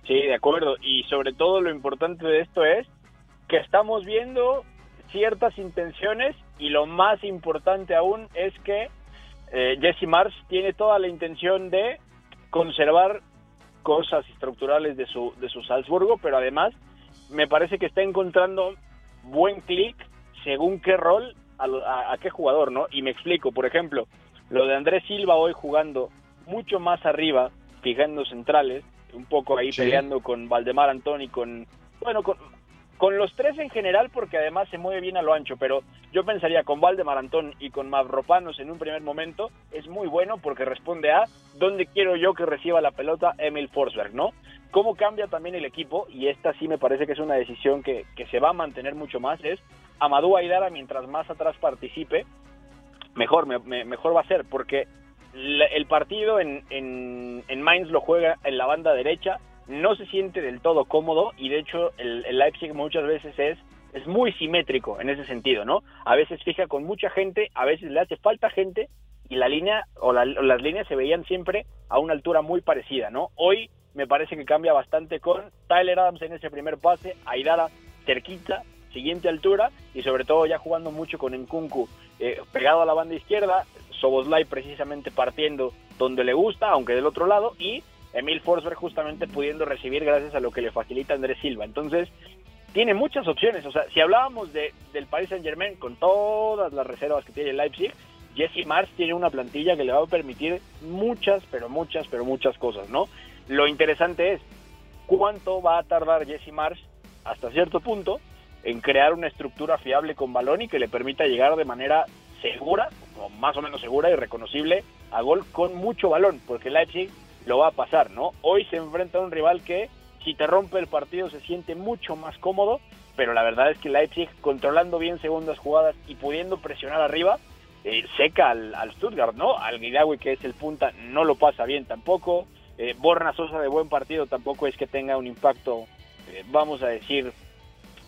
Sí, de acuerdo. Y sobre todo lo importante de esto es que estamos viendo ciertas intenciones y lo más importante aún es que eh, Jesse Mars tiene toda la intención de conservar cosas estructurales de su, de su Salzburgo, pero además me parece que está encontrando buen clic según qué rol, a, a, qué jugador, ¿no? Y me explico, por ejemplo, lo de Andrés Silva hoy jugando mucho más arriba, fijando centrales, un poco ahí peleando con Valdemar Antoni, con, bueno, con, con los tres en general, porque además se mueve bien a lo ancho, pero yo pensaría con Valdemar Antón y con Mavropanos en un primer momento, es muy bueno porque responde a dónde quiero yo que reciba la pelota Emil Forsberg, ¿no? cómo cambia también el equipo, y esta sí me parece que es una decisión que, que se va a mantener mucho más, es Amadou Aidara mientras más atrás participe, mejor, me, mejor va a ser, porque el partido en, en, en, Mainz lo juega en la banda derecha, no se siente del todo cómodo y de hecho el, el Leipzig muchas veces es es muy simétrico en ese sentido, ¿no? A veces fija con mucha gente, a veces le hace falta gente y la línea o, las líneas se veían siempre a una altura muy parecida, ¿no? Hoy me parece que cambia bastante con Tyler Adams en ese primer pase, Aidara cerquita, siguiente altura y sobre todo ya jugando mucho con Nkunku eh, pegado a la banda izquierda, Soboslai precisamente partiendo donde le gusta, aunque del otro lado, y Emil Forsberg justamente pudiendo recibir gracias a lo que le facilita Andrés Silva. Entonces, tiene muchas opciones. O sea, si hablábamos de, del Paris Saint Germain con todas las reservas que tiene Leipzig, Jesse Mars tiene una plantilla que le va a permitir muchas, pero muchas, pero muchas cosas, ¿no? Lo interesante es cuánto va a tardar Jesse Mars hasta cierto punto en crear una estructura fiable con balón y que le permita llegar de manera segura, o más o menos segura y reconocible, a gol con mucho balón, porque Leipzig lo va a pasar, ¿no? Hoy se enfrenta a un rival que si te rompe el partido se siente mucho más cómodo, pero la verdad es que Leipzig, controlando bien segundas jugadas y pudiendo presionar arriba, eh, seca al, Stuttgart, ¿no? Al Guidawi, que es el punta, no lo pasa bien tampoco. Eh, Borna Sosa de buen partido tampoco es que tenga un impacto, eh, vamos a decir,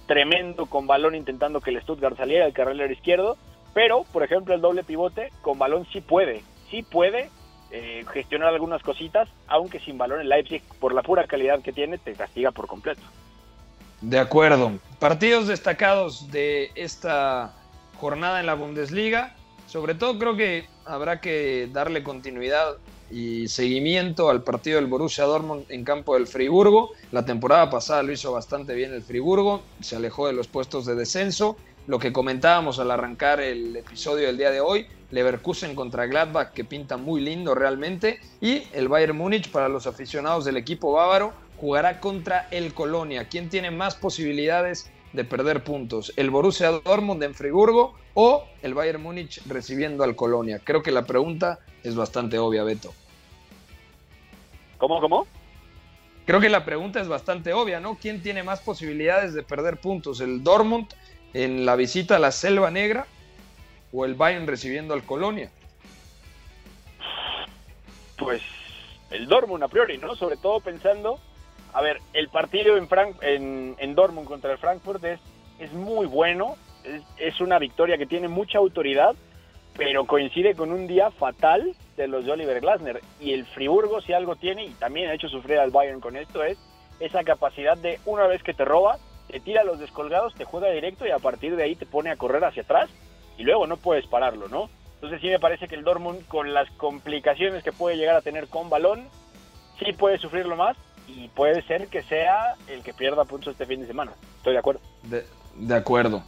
tremendo con balón intentando que el Stuttgart saliera del carrilero izquierdo. Pero, por ejemplo, el doble pivote con balón sí puede, sí puede eh, gestionar algunas cositas, aunque sin balón el Leipzig, por la pura calidad que tiene, te castiga por completo. De acuerdo. Partidos destacados de esta jornada en la Bundesliga. Sobre todo creo que habrá que darle continuidad y seguimiento al partido del Borussia Dortmund en campo del Friburgo. La temporada pasada lo hizo bastante bien el Friburgo, se alejó de los puestos de descenso. Lo que comentábamos al arrancar el episodio del día de hoy, Leverkusen contra Gladbach, que pinta muy lindo realmente. Y el Bayern Múnich, para los aficionados del equipo bávaro, jugará contra el Colonia. ¿Quién tiene más posibilidades de perder puntos? ¿El Borussia Dortmund en Friburgo o el Bayern Múnich recibiendo al Colonia? Creo que la pregunta es bastante obvia, Beto. ¿Cómo, cómo? Creo que la pregunta es bastante obvia, ¿no? ¿Quién tiene más posibilidades de perder puntos? ¿El Dortmund en la visita a la Selva Negra o el Bayern recibiendo al Colonia? Pues el Dortmund a priori, ¿no? Sobre todo pensando, a ver, el partido en, Frank, en, en Dortmund contra el Frankfurt es, es muy bueno, es, es, una victoria que tiene mucha autoridad, pero coincide con un día fatal de los de Oliver Glasner. Y el Friburgo, si algo tiene, y también ha hecho sufrir al Bayern con esto, es esa capacidad de, una vez que te roba, te tira los descolgados, te juega directo y a partir de ahí te pone a correr hacia atrás y luego no puedes pararlo, ¿no? Entonces sí me parece que el Dortmund con las complicaciones que puede llegar a tener con balón, sí puede sufrirlo más y puede ser que sea el que pierda puntos este fin de semana. Estoy de acuerdo. De, de acuerdo.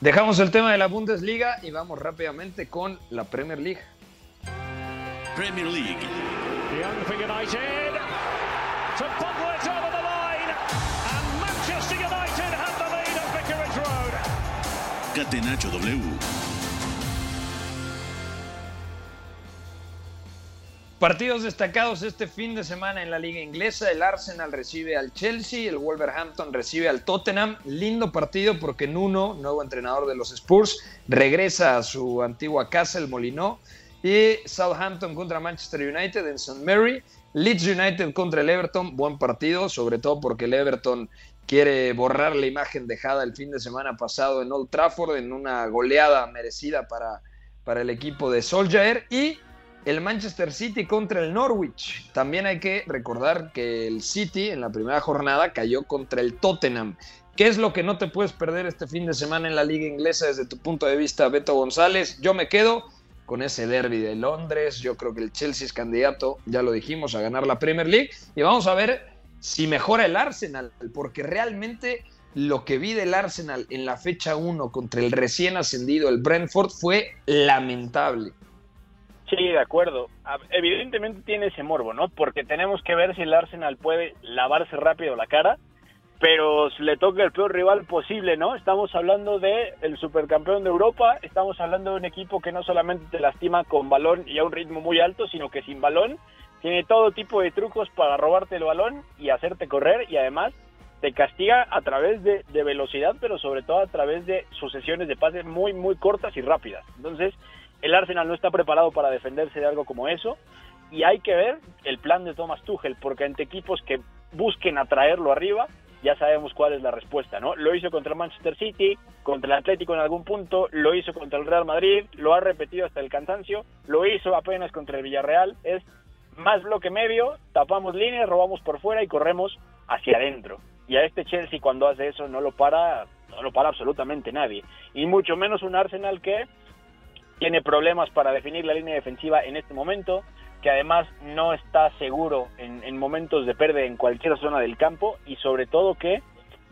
Dejamos el tema de la Bundesliga y vamos rápidamente con la Premier League. Premier League. Young United. Partidos destacados este fin de semana en la liga inglesa. El Arsenal recibe al Chelsea, el Wolverhampton recibe al Tottenham. Lindo partido porque Nuno, nuevo entrenador de los Spurs, regresa a su antigua casa, el Molinó. Y Southampton contra Manchester United en St. Mary. Leeds United contra el Everton, buen partido, sobre todo porque el Everton quiere borrar la imagen dejada el fin de semana pasado en Old Trafford en una goleada merecida para, para el equipo de Solskjaer. Y el Manchester City contra el Norwich. También hay que recordar que el City en la primera jornada cayó contra el Tottenham. ¿Qué es lo que no te puedes perder este fin de semana en la liga inglesa desde tu punto de vista, Beto González? Yo me quedo con ese derby de Londres. Yo creo que el Chelsea es candidato, ya lo dijimos, a ganar la Premier League. Y vamos a ver si mejora el Arsenal, porque realmente lo que vi del Arsenal en la fecha 1 contra el recién ascendido, el Brentford, fue lamentable. Sí, de acuerdo. Evidentemente tiene ese morbo, ¿no? Porque tenemos que ver si el Arsenal puede lavarse rápido la cara, pero le toca el peor rival posible, ¿no? Estamos hablando de el supercampeón de Europa, estamos hablando de un equipo que no solamente te lastima con balón y a un ritmo muy alto, sino que sin balón tiene todo tipo de trucos para robarte el balón y hacerte correr y además te castiga a través de velocidad, pero sobre todo a través de sucesiones de pases muy, muy cortas y rápidas. Entonces, el Arsenal no está preparado para defenderse de algo como eso y hay que ver el plan de Thomas Tuchel, porque ante equipos que busquen atraerlo arriba, ya sabemos cuál es la respuesta, ¿no? Lo hizo contra el Manchester City, contra el Atlético en algún punto, lo hizo contra el Real Madrid, lo ha repetido hasta el cansancio, lo hizo apenas contra el Villarreal, es más bloque medio, tapamos líneas, robamos por fuera y corremos hacia adentro. Y a este Chelsea cuando hace eso no lo para, no lo para absolutamente nadie. Y mucho menos un Arsenal que tiene problemas para definir la línea defensiva en este momento, que además no está seguro en, en momentos de pérdida en cualquier zona del campo y sobre todo que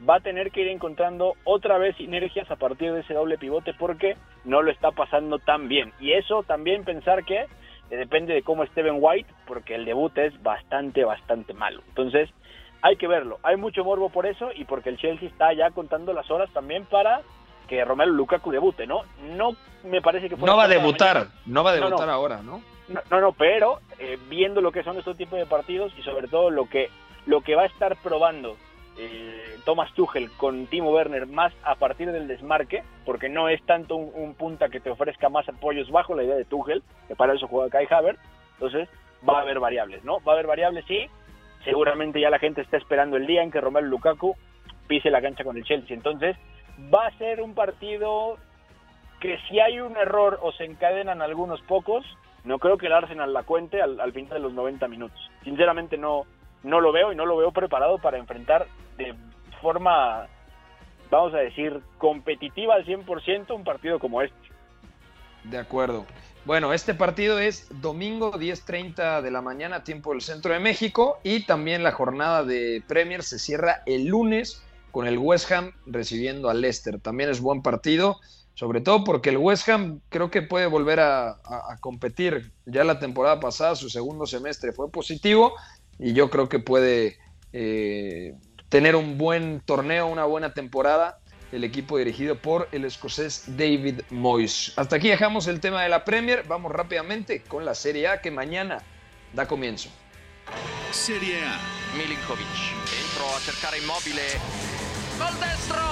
va a tener que ir encontrando otra vez sinergias a partir de ese doble pivote porque no lo está pasando tan bien. Y eso también pensar que eh, depende de cómo Steven White, porque el debut es bastante, bastante malo. Entonces, hay que verlo. Hay mucho morbo por eso y porque el Chelsea está ya contando las horas también para que Romelu Lukaku debute, ¿no? No me parece que... No va a debutar, no va a debutar ahora, ¿no? No, no, no pero eh, viendo lo que son estos tipos de partidos y sobre todo lo que, lo que va a estar probando eh, Thomas Tuchel con Timo Werner más a partir del desmarque, porque no es tanto un, un, punta que te ofrezca más apoyos bajo la idea de Tuchel, que para eso juega Kai Havertz, entonces va a haber variables, ¿no? Va a haber variables, sí, seguramente ya la gente está esperando el día en que Romelu Lukaku pise la cancha con el Chelsea, entonces va a ser un partido que si hay un error o se encadenan algunos pocos, no creo que el Arsenal la cuente al, al final de los 90 minutos. Sinceramente no, no lo veo y no lo veo preparado para enfrentar de forma, vamos a decir, competitiva al 100% un partido como este. De acuerdo. Bueno, este partido es domingo 10.30 de la mañana, tiempo del centro de México, y también la jornada de Premier se cierra el lunes con el West Ham recibiendo al Leicester. También es buen partido, sobre todo porque el West Ham creo que puede volver a, a, a competir. Ya la temporada pasada, su segundo semestre fue positivo, y yo creo que puede eh, tener un buen torneo, una buena temporada el equipo dirigido por el escocés David Moyes. Hasta aquí dejamos el tema de la Premier, vamos rápidamente con la Serie A que mañana da comienzo. Serie A. Milinkovic, entro a cercare immobile. Col destro,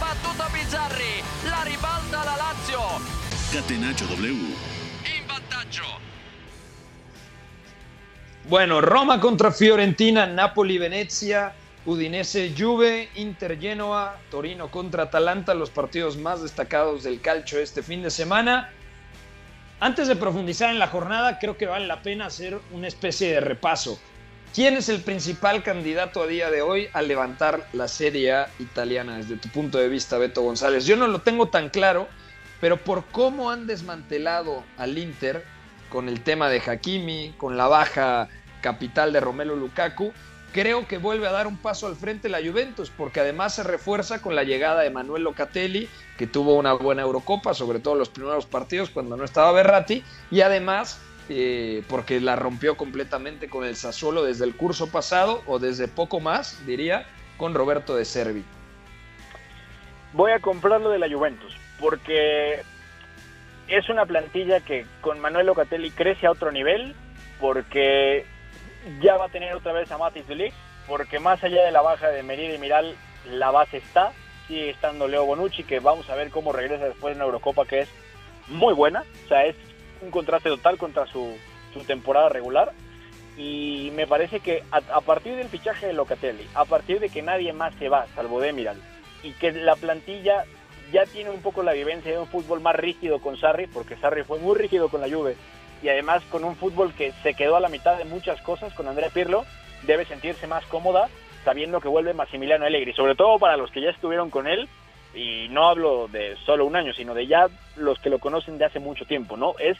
battuto Bizzarri, la ribalta la Lazio. Catenaccio W. In vantaggio. Bueno, Roma contra Fiorentina, Napoli, Venecia, Udinese, Juve, Inter, Genoa, Torino contra Atalanta, los partidos más destacados del calcio este fin de semana. Antes de profundizar en la jornada, creo que vale la pena hacer una especie de repaso. ¿Quién es el principal candidato a día de hoy a levantar la Serie A italiana desde tu punto de vista, Beto González? Yo no lo tengo tan claro, pero por cómo han desmantelado al Inter con el tema de Hakimi, con la baja capital de Romelu Lukaku, creo que vuelve a dar un paso al frente la Juventus, porque además se refuerza con la llegada de Manuel Locatelli, que tuvo una buena Eurocopa, sobre todo en los primeros partidos cuando no estaba Berratti, y además eh, porque la rompió completamente con el Sassuolo desde el curso pasado, o desde poco más, diría, con Roberto de Servi. Voy a comprarlo de la Juventus, porque es una plantilla que con Manuel Locatelli crece a otro nivel, porque ya va a tener otra vez a Matis de porque más allá de la baja de Merida y Miral, la base está, sigue estando Leo Bonucci, que vamos a ver cómo regresa después de una Eurocopa que es muy buena, o sea, es un contraste total contra su, temporada regular, y me parece que a, a, partir del fichaje de Locatelli, a partir de que nadie más se va, salvo Demiral, y que la plantilla ya tiene un poco la vivencia de un fútbol más rígido con Sarri, porque Sarri fue muy rígido con la Juve, y además con un fútbol que se quedó a la mitad de muchas cosas con Andrea Pirlo, debe sentirse más cómoda sabiendo que vuelve Massimiliano Allegri, sobre todo para los que ya estuvieron con él, y no hablo de solo un año, sino de ya los que lo conocen de hace mucho tiempo, ¿no? Es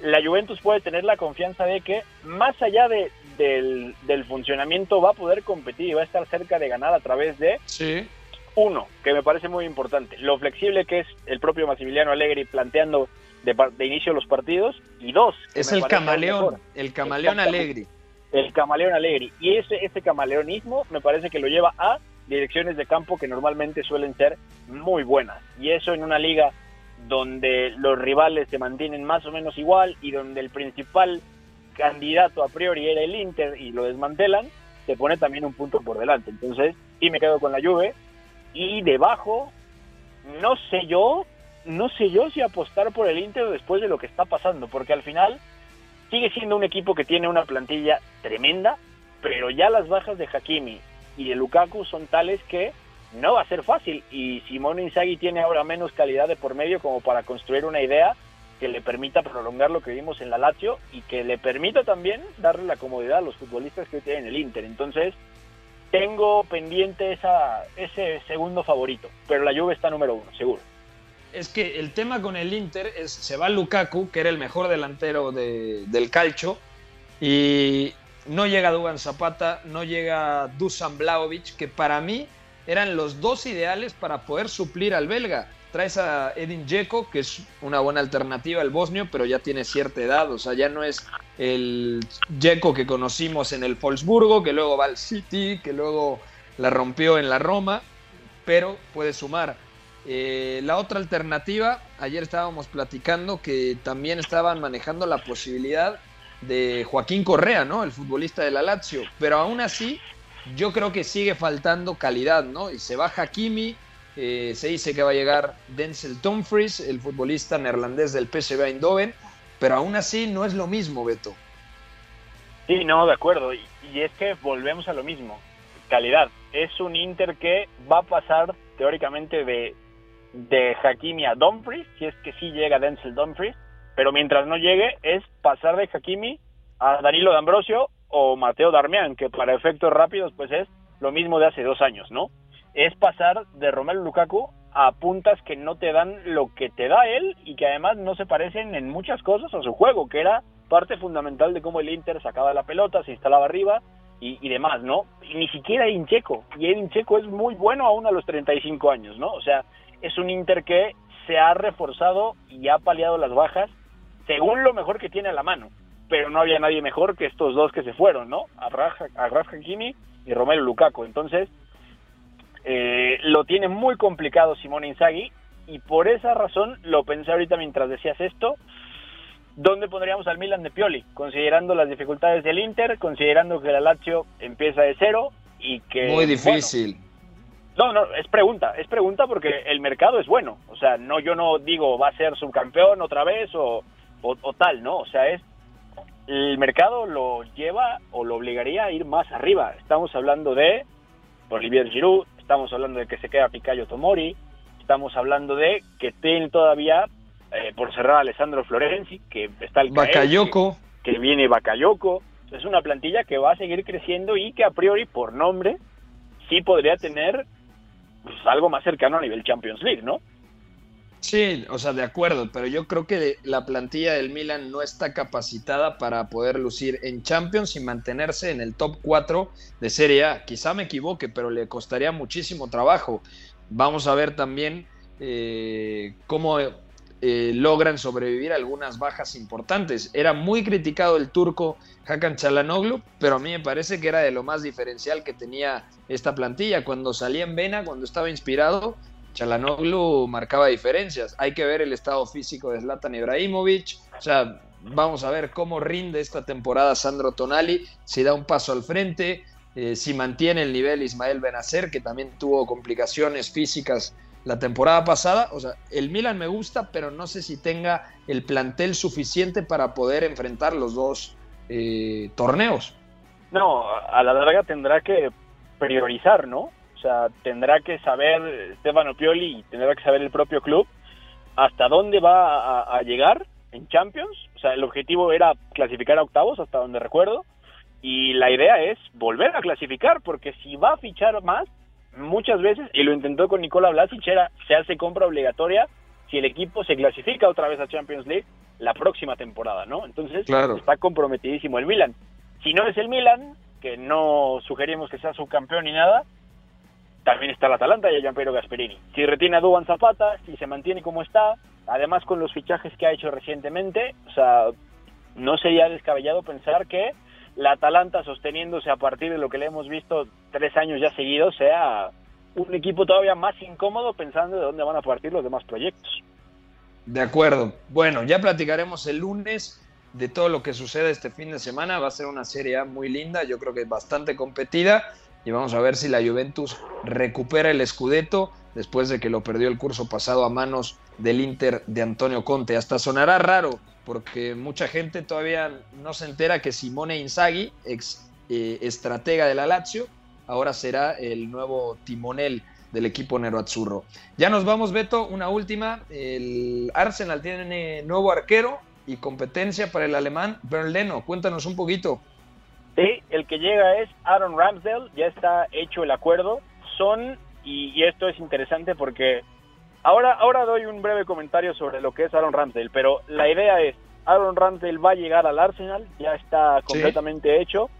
la Juventus puede tener la confianza de que más allá de, del, del, funcionamiento va a poder competir y va a estar cerca de ganar a través de sí. uno, que me parece muy importante, lo flexible que es el propio Massimiliano Allegri planteando de, de inicio los partidos y dos, es el camaleón, el camaleón Allegri. El camaleón Allegri y ese ese camaleonismo me parece que lo lleva a direcciones de campo que normalmente suelen ser muy buenas y eso en una liga donde los rivales se mantienen más o menos igual y donde el principal candidato a priori era el Inter y lo desmantelan, te pone también un punto por delante. Entonces, sí me quedo con la Juve. Y debajo, no sé yo, no sé yo si apostar por el Inter después de lo que está pasando, porque al final sigue siendo un equipo que tiene una plantilla tremenda, pero ya las bajas de Hakimi y de Lukaku son tales que no va a ser fácil y Simone Inzaghi tiene ahora menos calidad de por medio como para construir una idea que le permita prolongar lo que vimos en la Lazio y que le permita también darle la comodidad a los futbolistas que tienen el Inter. Entonces, tengo pendiente esa, ese segundo favorito, pero la Juve está número uno, seguro. Es que el tema con el Inter es, se va Lukaku, que era el mejor delantero de, del calcio, y no llega Dugan Zapata, no llega Dusan Blaovic, que para mí eran los dos ideales para poder suplir al belga. Traes a Edin Dzeko, que es una buena alternativa al bosnio, pero ya tiene cierta edad, o sea, ya no es el Dzeko que conocimos en el Wolfsburgo, que luego va al City, que luego la rompió en la Roma, pero puede sumar. Eh, la otra alternativa, ayer estábamos platicando que también estaban manejando la posibilidad de Joaquín Correa, ¿no? El futbolista de la Lazio, pero aún así yo creo que sigue faltando calidad, ¿no? Y se va Hakimi, eh, se dice que va a llegar Denzel Dumfries, el futbolista neerlandés del PSV Eindhoven, pero aún así no es lo mismo, Beto. Sí, no, de acuerdo. Y, y es que volvemos a lo mismo. Calidad. Es un Inter que va a pasar teóricamente de, de Hakimi a Dumfries, si es que sí llega Denzel Dumfries, pero mientras no llegue es pasar de Hakimi a Danilo D'Ambrosio o Mateo Darmian, que para efectos rápidos pues es lo mismo de hace dos años, ¿no? Es pasar de Romelu Lukaku a puntas que no te dan lo que te da él y que además no se parecen en muchas cosas a su juego, que era parte fundamental de cómo el Inter sacaba la pelota, se instalaba arriba y, y demás, ¿no? Y ni siquiera Edin Checo, y Edin Checo es muy bueno aún a los 35 años, ¿no? O sea, es un Inter que se ha reforzado y ha paliado las bajas según lo mejor que tiene a la mano. Pero no había nadie mejor que estos dos que se fueron, ¿no? A Raf Hakimi y Romelu Lukaku. Entonces, eh, lo tiene muy complicado Simone Inzaghi y por esa razón lo pensé ahorita mientras decías esto. ¿Dónde pondríamos al Milan de Pioli? Considerando las dificultades del Inter, considerando que la Lazio empieza de cero y que... Muy difícil. Bueno, no, no, es pregunta, es pregunta porque el mercado es bueno. O sea, no, yo no digo va a ser subcampeón otra vez o, o, o tal, ¿no? O sea, es el mercado lo lleva o lo obligaría a ir más arriba. Estamos hablando de Olivier Giroud, estamos hablando de que se queda Picayo Tomori, estamos hablando de que tiene todavía eh, por cerrar a Alessandro Florenzi, que está el Bakayoko. que, que viene Bakayoko. Es una plantilla que va a seguir creciendo y que a priori por nombre sí podría tener pues, algo más cercano a nivel Champions League, ¿no? Sí, o sea, de acuerdo, pero yo creo que la plantilla del Milan no está capacitada para poder lucir en Champions y mantenerse en el top 4 de Serie A. Quizá me equivoque, pero le costaría muchísimo trabajo. Vamos a ver también eh, cómo eh, logran sobrevivir algunas bajas importantes. Era muy criticado el turco Hakan Çalhanoğlu, pero a mí me parece que era de lo más diferencial que tenía esta plantilla. Cuando salía en vena, cuando estaba inspirado, Chalanoglu marcaba diferencias. Hay que ver el estado físico de Zlatan Ibrahimovic. O sea, vamos a ver cómo rinde esta temporada Sandro Tonali, si da un paso al frente, eh, si mantiene el nivel Ismael Benacer, que también tuvo complicaciones físicas la temporada pasada. O sea, el Milan me gusta, pero no sé si tenga el plantel suficiente para poder enfrentar los dos eh, torneos. No, a la larga tendrá que priorizar, ¿no? Sea, tendrá que saber Stefano Pioli y tendrá que saber el propio club hasta dónde va a, a, llegar en Champions. O sea, el objetivo era clasificar a octavos, hasta donde recuerdo. Y la idea es volver a clasificar, porque si va a fichar más, muchas veces, y lo intentó con Nicola Vlasic, era, se hace compra obligatoria si el equipo se clasifica otra vez a Champions League la próxima temporada, ¿no? Entonces, claro. está comprometidísimo el Milan. Si no es el Milan, que no sugerimos que sea subcampeón ni nada, también está el Atalanta y a Gianpiero Gasperini. Si retiene a Duban Zapata, si se mantiene como está, además con los fichajes que ha hecho recientemente, o sea, no sería descabellado pensar que la Atalanta sosteniéndose a partir de lo que le hemos visto tres años ya seguidos sea un equipo todavía más incómodo pensando de dónde van a partir los demás proyectos. De acuerdo. Bueno, ya platicaremos el lunes de todo lo que sucede este fin de semana. Va a ser una serie muy linda, yo creo que bastante competida y vamos a ver si la Juventus recupera el Scudetto después de que lo perdió el curso pasado a manos del Inter de Antonio Conte. Hasta sonará raro porque mucha gente todavía no se entera que Simone Inzaghi, ex eh, estratega de la Lazio, ahora será el nuevo timonel del equipo Azzurro. Ya nos vamos, Beto, una última. El Arsenal tiene nuevo arquero y competencia para el alemán Bernd Leno. Cuéntanos un poquito. Sí, el que llega es Aaron Ramsdale, ya está hecho el acuerdo. Son, y, esto es interesante porque ahora, ahora doy un breve comentario sobre lo que es Aaron Ramsdale, pero la idea es, Aaron Ramsdale va a llegar al Arsenal, ya está completamente hecho.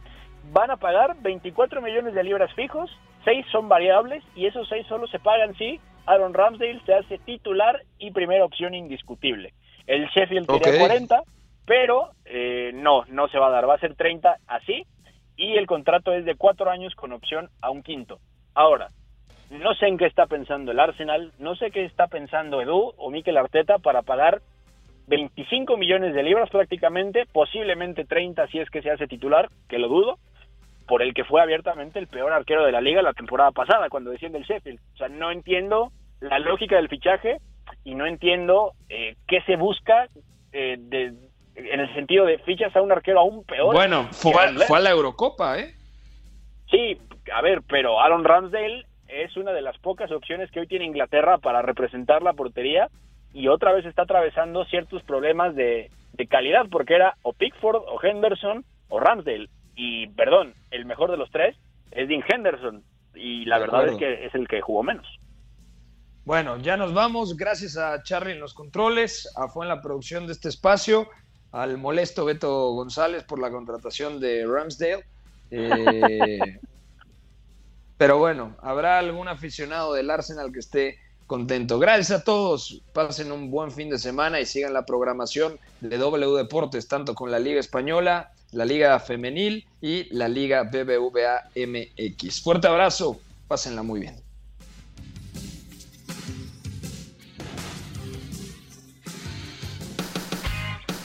Van a pagar 24 millones de libras fijos, 6 son variables y esos 6 solo se pagan si Aaron Ramsdale se hace titular y primera opción indiscutible. El Sheffield quería 40, pero eh, no, no se va a dar, va a ser 30 así y el contrato es de cuatro años con opción a un quinto. Ahora, no sé en qué está pensando el Arsenal, no sé qué está pensando Edu o Mikel Arteta para pagar 25 millones de libras prácticamente, posiblemente 30 si es que se hace titular, que lo dudo, por el que fue abiertamente el peor arquero de la liga la temporada pasada cuando desciende el Sheffield. O sea, no entiendo la lógica del fichaje y no entiendo eh, qué se busca eh, de, en el sentido de fichas a un arquero aún peor. Bueno, fue, fue a la Eurocopa, ¿eh? Sí, a ver, pero Aaron Ramsdale es una de las pocas opciones que hoy tiene Inglaterra para representar la portería y otra vez está atravesando ciertos problemas de, calidad porque era o Pickford o Henderson o Ramsdale y perdón, el mejor de los tres es Dean Henderson y la verdad es que es el que jugó menos. Bueno, ya nos vamos. Gracias a Charlie en los controles, a Fue en la producción de este espacio al molesto Beto González por la contratación de Ramsdale. Eh, pero bueno, habrá algún aficionado del Arsenal que esté contento. Gracias a todos. Pasen un buen fin de semana y sigan la programación de W Deportes, tanto con la Liga Española, la Liga Femenil y la Liga BBVA MX. Fuerte abrazo. Pásenla muy bien.